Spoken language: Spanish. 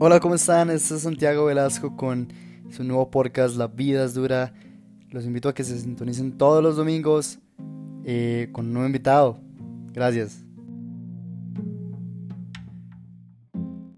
Hola, ¿cómo están? Este es Santiago Velasco con su nuevo podcast La vida es dura. Los invito a que se sintonicen todos los domingos eh, con un nuevo invitado. Gracias.